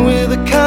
with a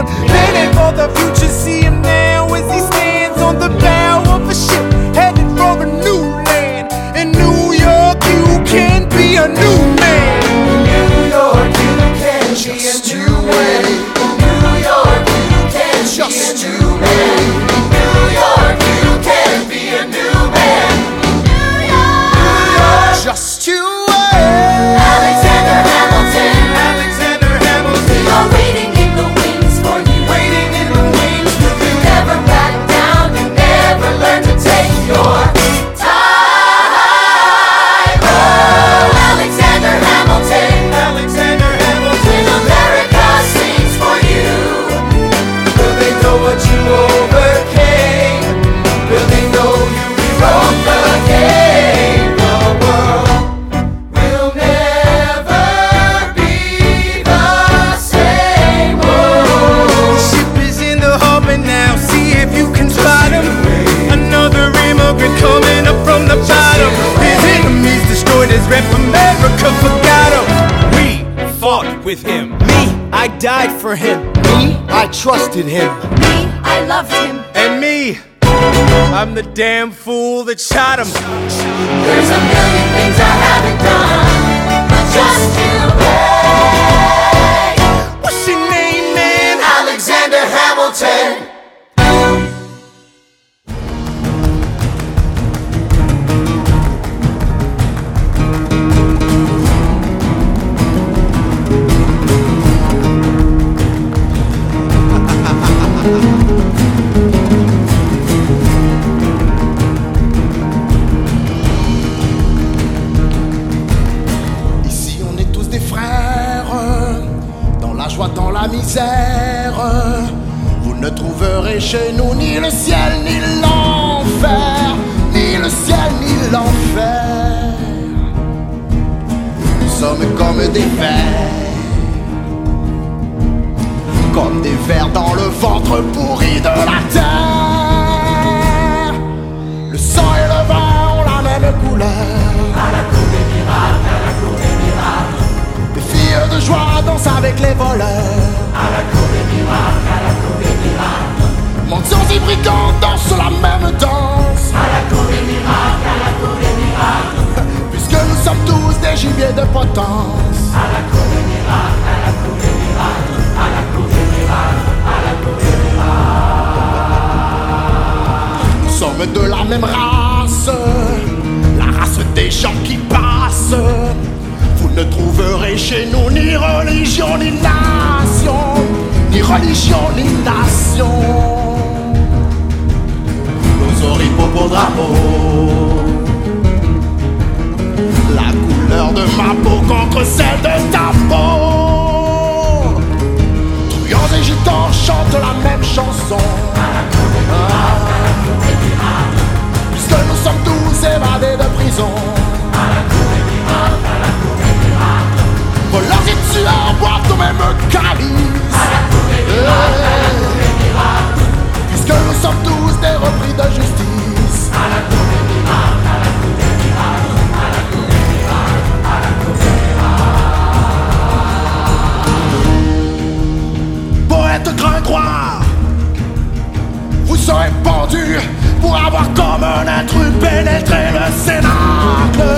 on. Planning for the future, see him now as he stands on the trusted him. Me, I loved him. And me, I'm the damn fool that shot him. les voleurs. À la comédie marque, à la comédie marque. Mendiants et brigands dansent la même danse. À la cour des miracles, à la cour des miracles. Puisque nous sommes tous des gibiers de potence. À la comédie marque, à la comédie marque. À la comédie marque, à la comédie marque. Nous sommes de la même race. La race des gens qui passent ne trouverez chez nous ni religion ni nation, ni religion ni nation. Nos oripeaux drapeaux, la couleur de ma peau contre celle de ta peau. Truands et gitans chantent la même chanson. Puisque nous sommes tous évadés de prison. Même calice. Puisque nous sommes tous des repris de justice. Poète gringoire, vous serez pendu pour avoir comme un intrus pénétré le cénacle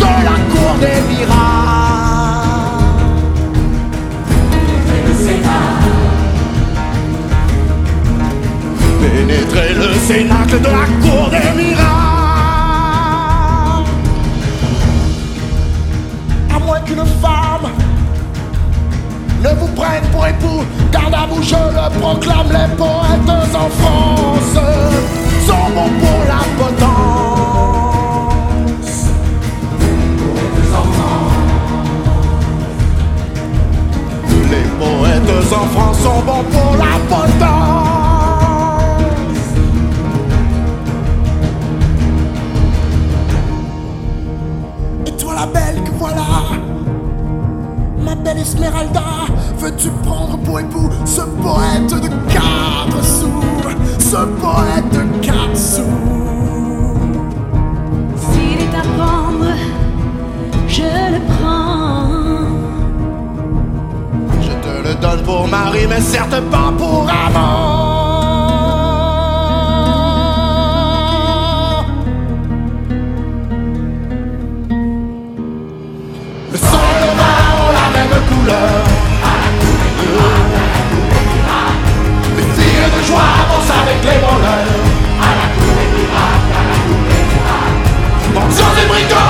de la cour des miracles. Pénétrer le cénacle de la cour des miracles. À moins qu'une femme ne vous prenne pour époux, garde à vous, je le proclame, les poètes en France sont bons pour la potence. Les poètes en France sont bons pour la potence. Esmeralda, veux-tu prendre pour époux ce poète de quatre sous? Ce poète de quatre sous. S'il est à prendre, je le prends. Je te le donne pour mari, mais certes pas pour amant À la cour et pirate, à la cour et pirate. Mentions et brigands.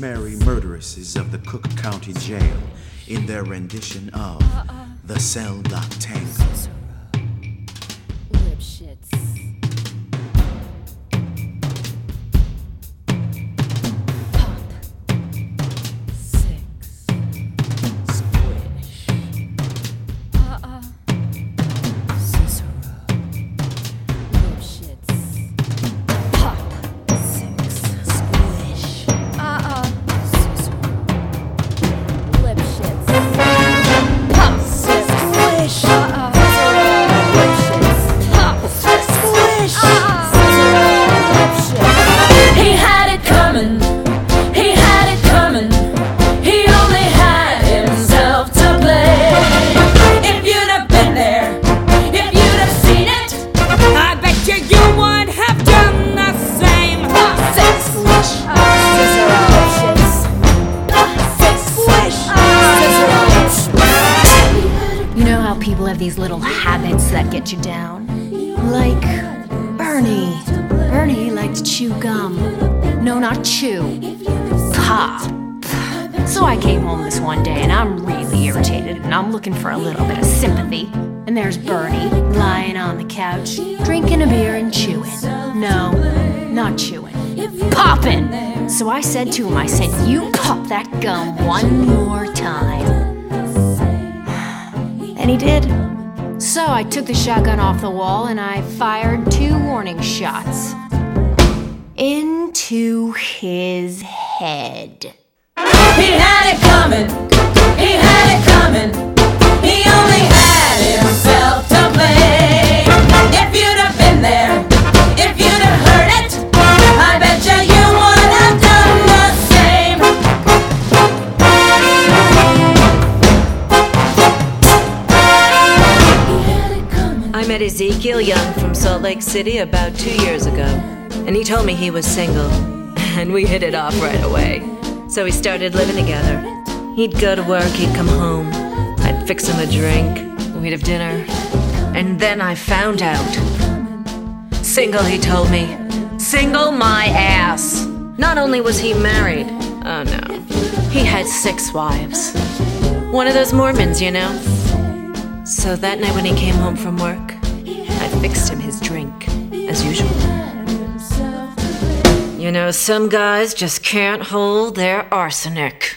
Merry murderesses of the Cook County Jail in their rendition of The Cell Block Tango. And there's Bernie lying on the couch, drinking a beer and chewing. No, not chewing. Popping! So I said to him, I said, You pop that gum one more time. And he did. So I took the shotgun off the wall and I fired two warning shots into his head. He had it coming. He had it coming. He only met Ezekiel Young from Salt Lake City about two years ago, and he told me he was single, and we hit it off right away. So we started living together. He'd go to work, he'd come home, I'd fix him a drink, we'd have dinner, and then I found out. Single, he told me. Single my ass. Not only was he married, oh no, he had six wives. One of those Mormons, you know. So that night when he came home from work, I fixed him his drink, as usual. You know, some guys just can't hold their arsenic.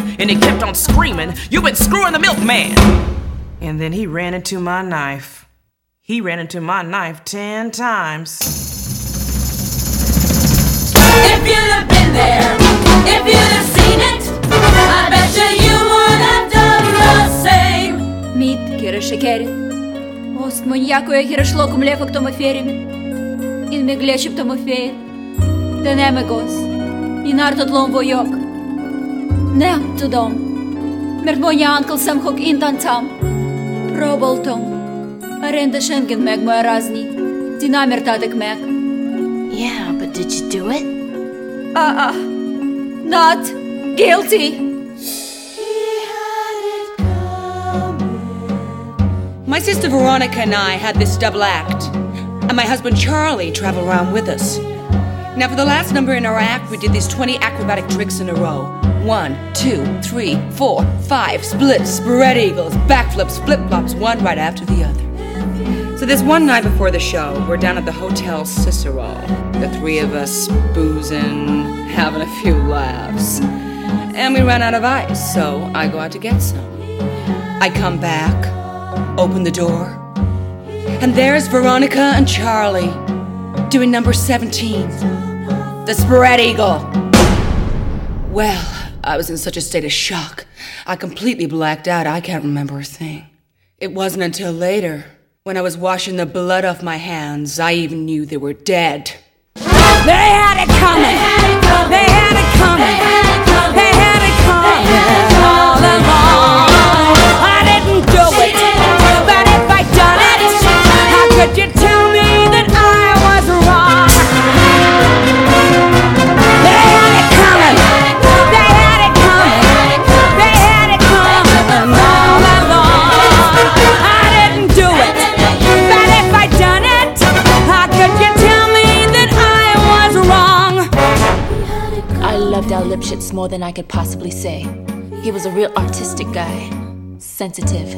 And he kept on screaming, You've been screwing the milkman! And then he ran into my knife. He ran into my knife ten times. If you'd have been there, if you'd have seen it, I bet you you would have done the same. Мид кирашекери. Ост моньяко е хирашлоко млефо к томоферими. Ин ме глешип томофея. Да не ме гос. И нартот лом войок. Не to dom. Mert mondja uncle sem hok intan tam. Roboltom. Arenda Schengen meg moja razni. Ti namjer tadek meg. Yeah, but did you do it? Uh-uh. Not guilty. My sister Veronica and I had this double act, and my husband Charlie traveled around with us. Now, for the last number in our act, we did these 20 acrobatic tricks in a row. One, two, three, four, five, splits, spread eagles, backflips, flip flops, one right after the other. So, this one night before the show, we're down at the Hotel Cicero. The three of us boozing, having a few laughs. And we ran out of ice, so I go out to get some. I come back, open the door, and there's Veronica and Charlie doing number 17, the spread eagle. Well, I was in such a state of shock. I completely blacked out. I can't remember a thing. It wasn't until later, when I was washing the blood off my hands, I even knew they were dead. They had it coming! They had it coming! They had it coming all along! I didn't do it, but if I'd done it, how could you tell Lipschitz more than I could possibly say. He was a real artistic guy, sensitive,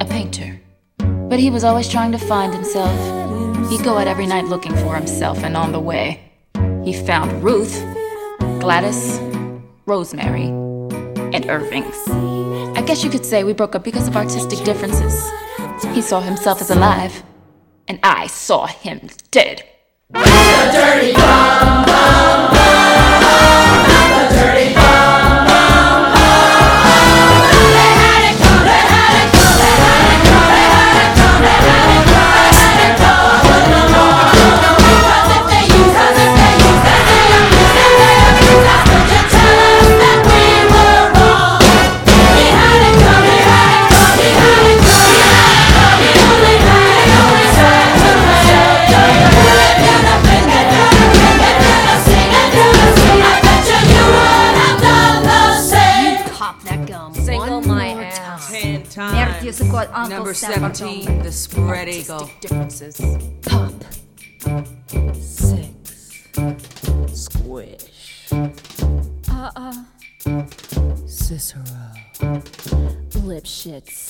a painter. But he was always trying to find himself. He'd go out every night looking for himself, and on the way, he found Ruth, Gladys, Rosemary, and Irving's. I guess you could say we broke up because of artistic differences. He saw himself as alive, and I saw him dead. It coming. Here's a chord Uncle Number Sam 17, me. the spread eagle. Differences. Pop. Six. Squish. Uh-uh. Cicero. Lipschitz.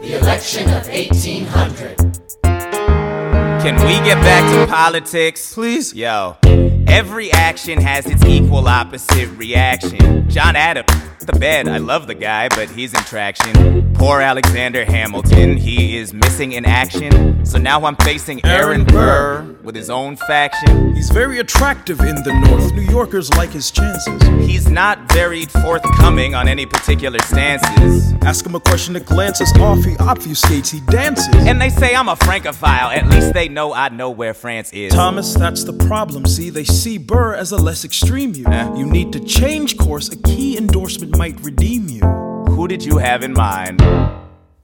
The election of 1800. Can we get back to politics? Please? Yo. Every action has its equal opposite reaction. John Adams, the bed, I love the guy, but he's in traction. Poor Alexander Hamilton, he is missing in action. So now I'm facing Aaron Burr with his own faction. He's very attractive in the North. New Yorkers like his chances. He's not very forthcoming on any particular stances. Ask him a question that glances off, he obfuscates, he dances. And they say I'm a Francophile, at least they know I know where France is. Thomas, that's the problem. See, they see Burr as a less extreme you. You need to change course. A key endorsement might redeem you. Who did you have in mind?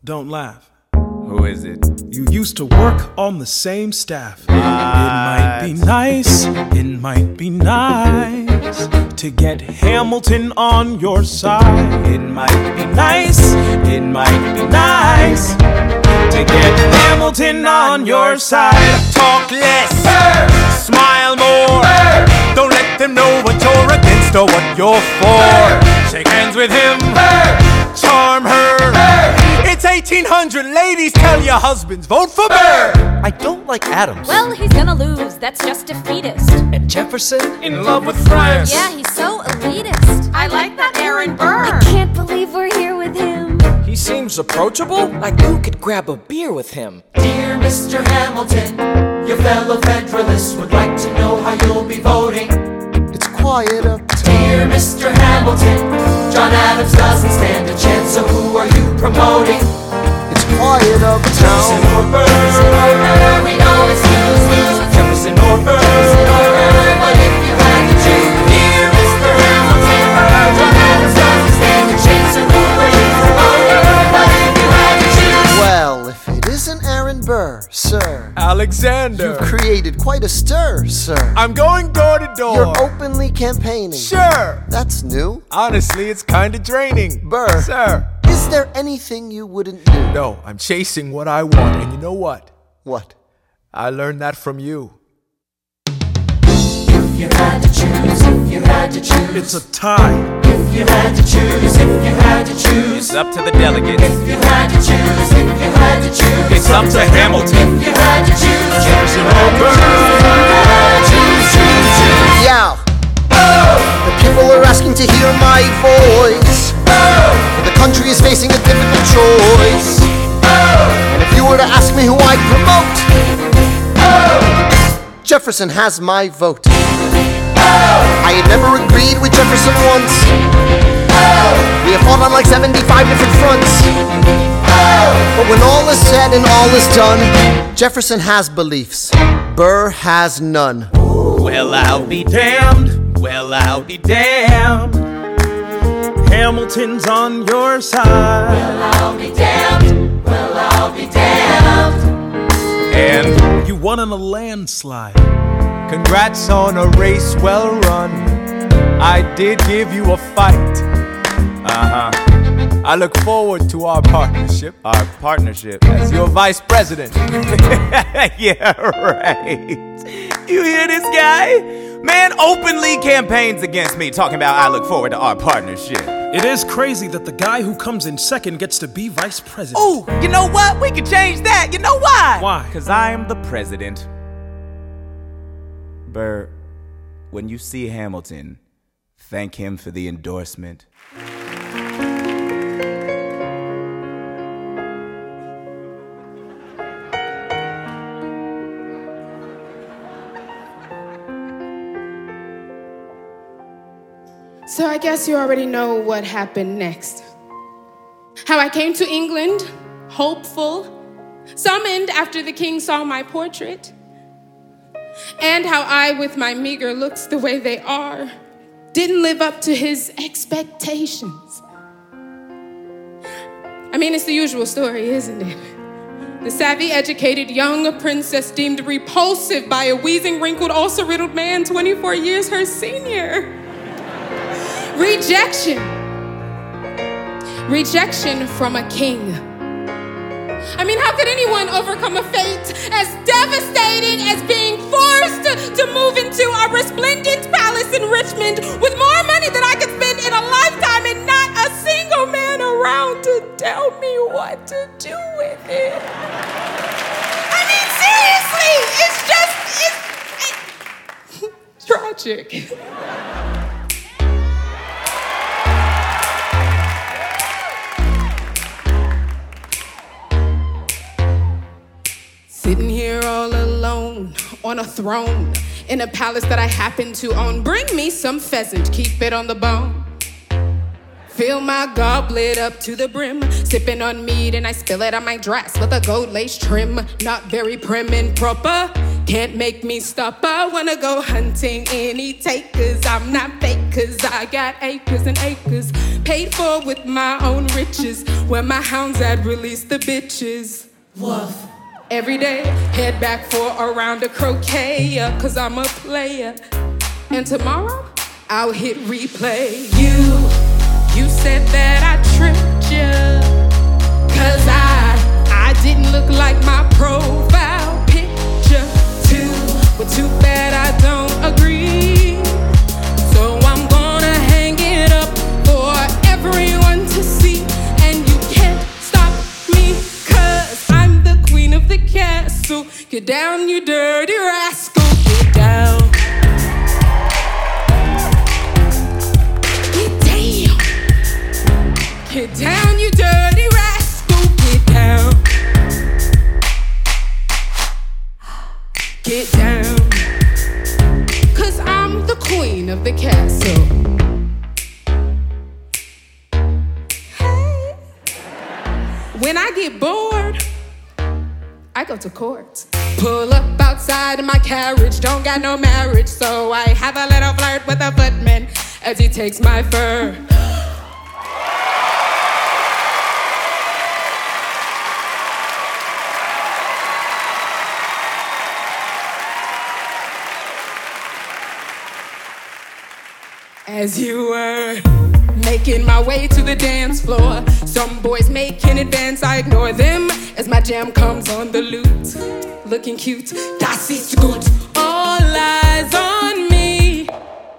Don't laugh. Who is it? You used to work on the same staff. It might be nice, it might be nice to get Hamilton on your side. It might be nice, it might be nice to get Hamilton on your side. Talk less, smile more. Don't let know what you're against or what you're for. Shake hands with him, charm her. It's 1800, ladies, tell your husbands, vote for Burr. I don't like Adams. Well, he's gonna lose. That's just defeatist. And Jefferson? In love with France. Yeah, he's so elitist. I like that Aaron Burr. I can't believe we're here with him. He seems approachable. Like who could grab a beer with him? Dear Mr. Hamilton, your fellow Federalists would like to know how you'll be voting. Quiet uptown. Dear Mr. Hamilton, John Adams doesn't stand a chance, so who are you promoting? It's quiet Jefferson or Burr? We know it's lose lose. Jefferson or Burr? Alexander. You've created quite a stir, sir. I'm going door to door. You're openly campaigning. Sure. That's new. Honestly, it's kind of draining. Burr. Sir. Is there anything you wouldn't do? No, I'm chasing what I want. And you know what? What? I learned that from you. If you had to choose, if you had to choose, It's a tie. If you had to choose, if you had to choose, It's up to the delegates. if you had to choose, if you had to choose, It's up to Hamilton. if you had to choose, Jefferson or Burr, choose, choose, choose. Yeah. The people are asking to hear my voice. The country is facing a difficult choice. And if you were to ask me who I'd promote, Jefferson has my vote. I had never agreed with Jefferson once. We have fought on like 75 different fronts. But when all is said and all is done, Jefferson has beliefs. Burr has none. Well, I'll be damned. Well, I'll be damned. Hamilton's on your side. Well, I'll be damned. Well, I'll be damned. And You won in a landslide. Congrats on a race well run. I did give you a fight. uh huh. I look forward to our partnership Our partnership. as your vice president. yeah, right. You hear this guy? Man openly campaigns against me, talking about I look forward to our partnership. It is crazy that the guy who comes in second gets to be vice president. Ooh, you know what? We can change that. You know why? Why? Because I am the president. Burr, when you see Hamilton, thank him for the endorsement. So I guess you already know what happened next. How I came to England, hopeful, summoned after the king saw my portrait, and how I, with my meager looks the way they are, didn't live up to his expectations. I mean, it's the usual story, isn't it? The savvy, educated young princess deemed repulsive by a wheezing, wrinkled, ulcer riddled man 24 years her senior. Rejection. Rejection from a king. I mean, how could anyone overcome a fate as devastating as being forced to move into a resplendent palace in Richmond with more money than I could spend in a lifetime and not a single man around to tell me what to do with it? I mean, seriously, it's just, it's, it's tragic. Sitting here all alone on a throne in a palace that I happen to own. Bring me some pheasant, keep it on the bone. Fill my goblet up to the brim, sipping on mead, and I spill it on my dress with a gold lace trim. Not very prim and proper, can't make me stop. I wanna go hunting any takers. I'm not fake, cause I got acres and acres, paid for with my own riches. Where my hounds at, release the bitches. Woof. Every day, head back for a round of croquet, cause I'm a player. And tomorrow, I'll hit replay. You, you said that I tricked you. Cause I, I didn't look like my profile picture. Too, but too bad I don't agree. Castle. Get down, you dirty rascal. Get down. Get down. Get down, you dirty rascal. Get down. Get down. Cause I'm the queen of the castle. Go to court. Pull up outside in my carriage, don't got no marriage, so I have a little flirt with a footman as he takes my fur. As you were making my way to the dance floor, some boys make an advance. I ignore them as my jam comes on the lute. Looking cute, das ist gut. All eyes on me.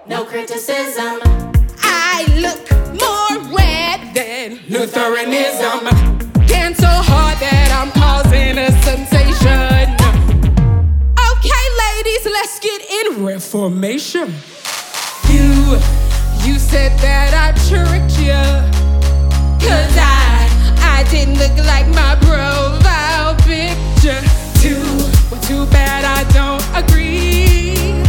No criticism. I look more red than Lutheranism. Dance so hard that I'm causing a sensation. Okay, ladies, let's get in reformation. You, you said that I didn't look like my profile picture. Too, well, too bad I don't agree.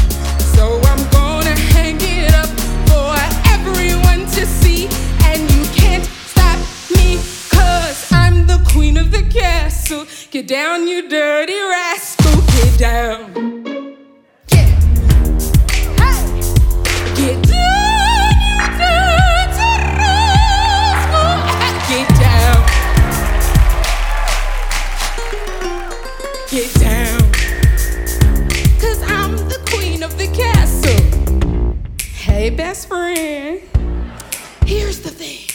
So I'm gonna hang it up for everyone to see. And you can't stop me, cause I'm the queen of the castle. Get down, you dirty rascal, get down. Hey, best friend. Here's the thing.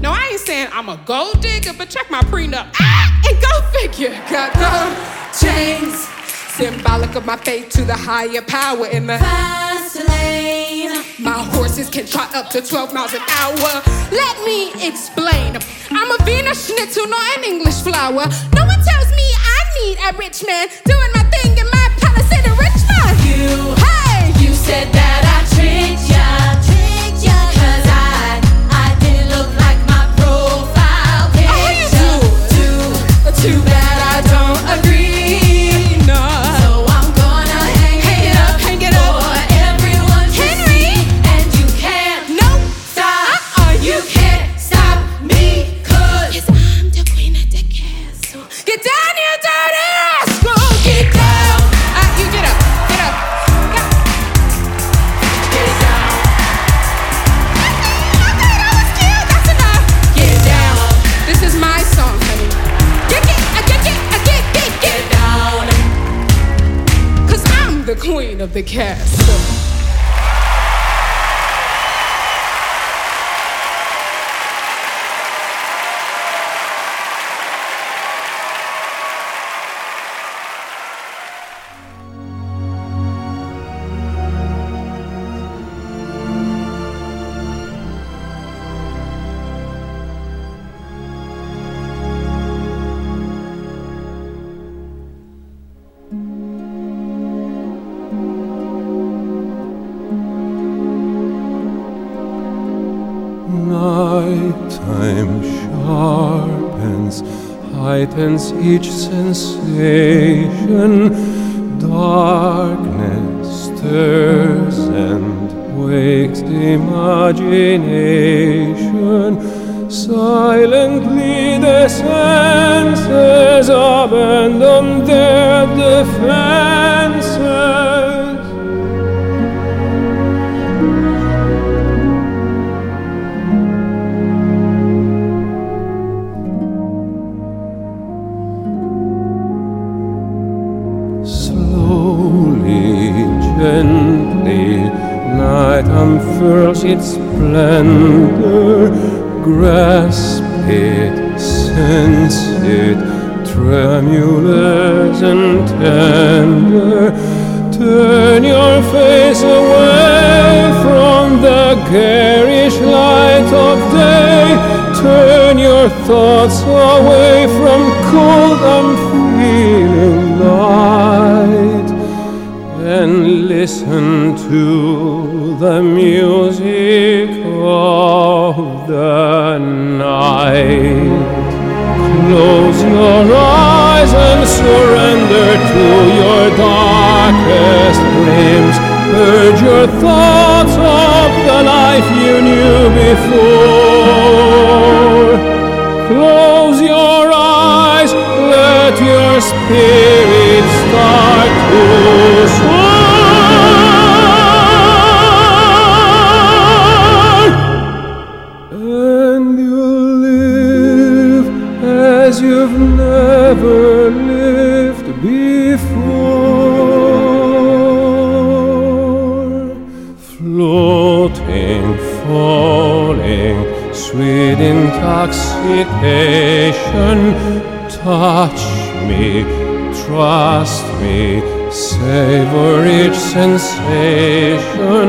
No, I ain't saying I'm a gold digger, but check my prenup. Ah, and go figure. Got gold chains. Symbolic of my faith to the higher power in the Fast lane. my horses can trot up to 12 miles an hour. Let me explain. I'm a Venus schnitzel, not an English flower. No one tells me I need a rich man doing my thing in my palace in Richmond. You, hey, you said that the castle. Each sensation. Its splendor. Grasp it, sense it, tremulous and tender. Turn your face away from the garish light of day. Turn your thoughts away from cold, unfeeling light and listen to the music of the night. Close your eyes and surrender to your darkest dreams. Purge your thoughts of the life you knew before. Close your eyes, let your spirit start to sensation.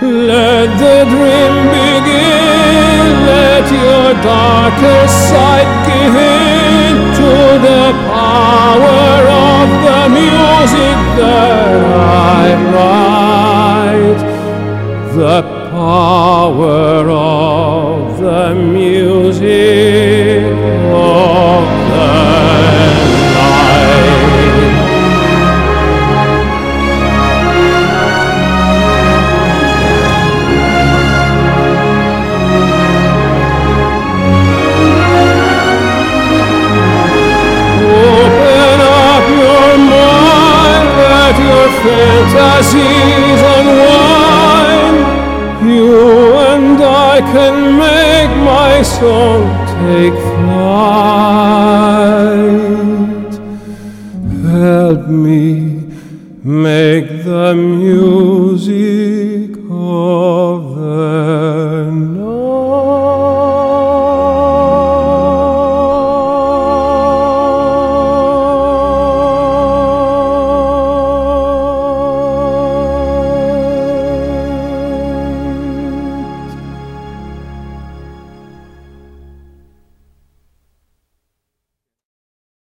Let the dream begin, let your darkest sight give in to the power of the music that I write. The power of the music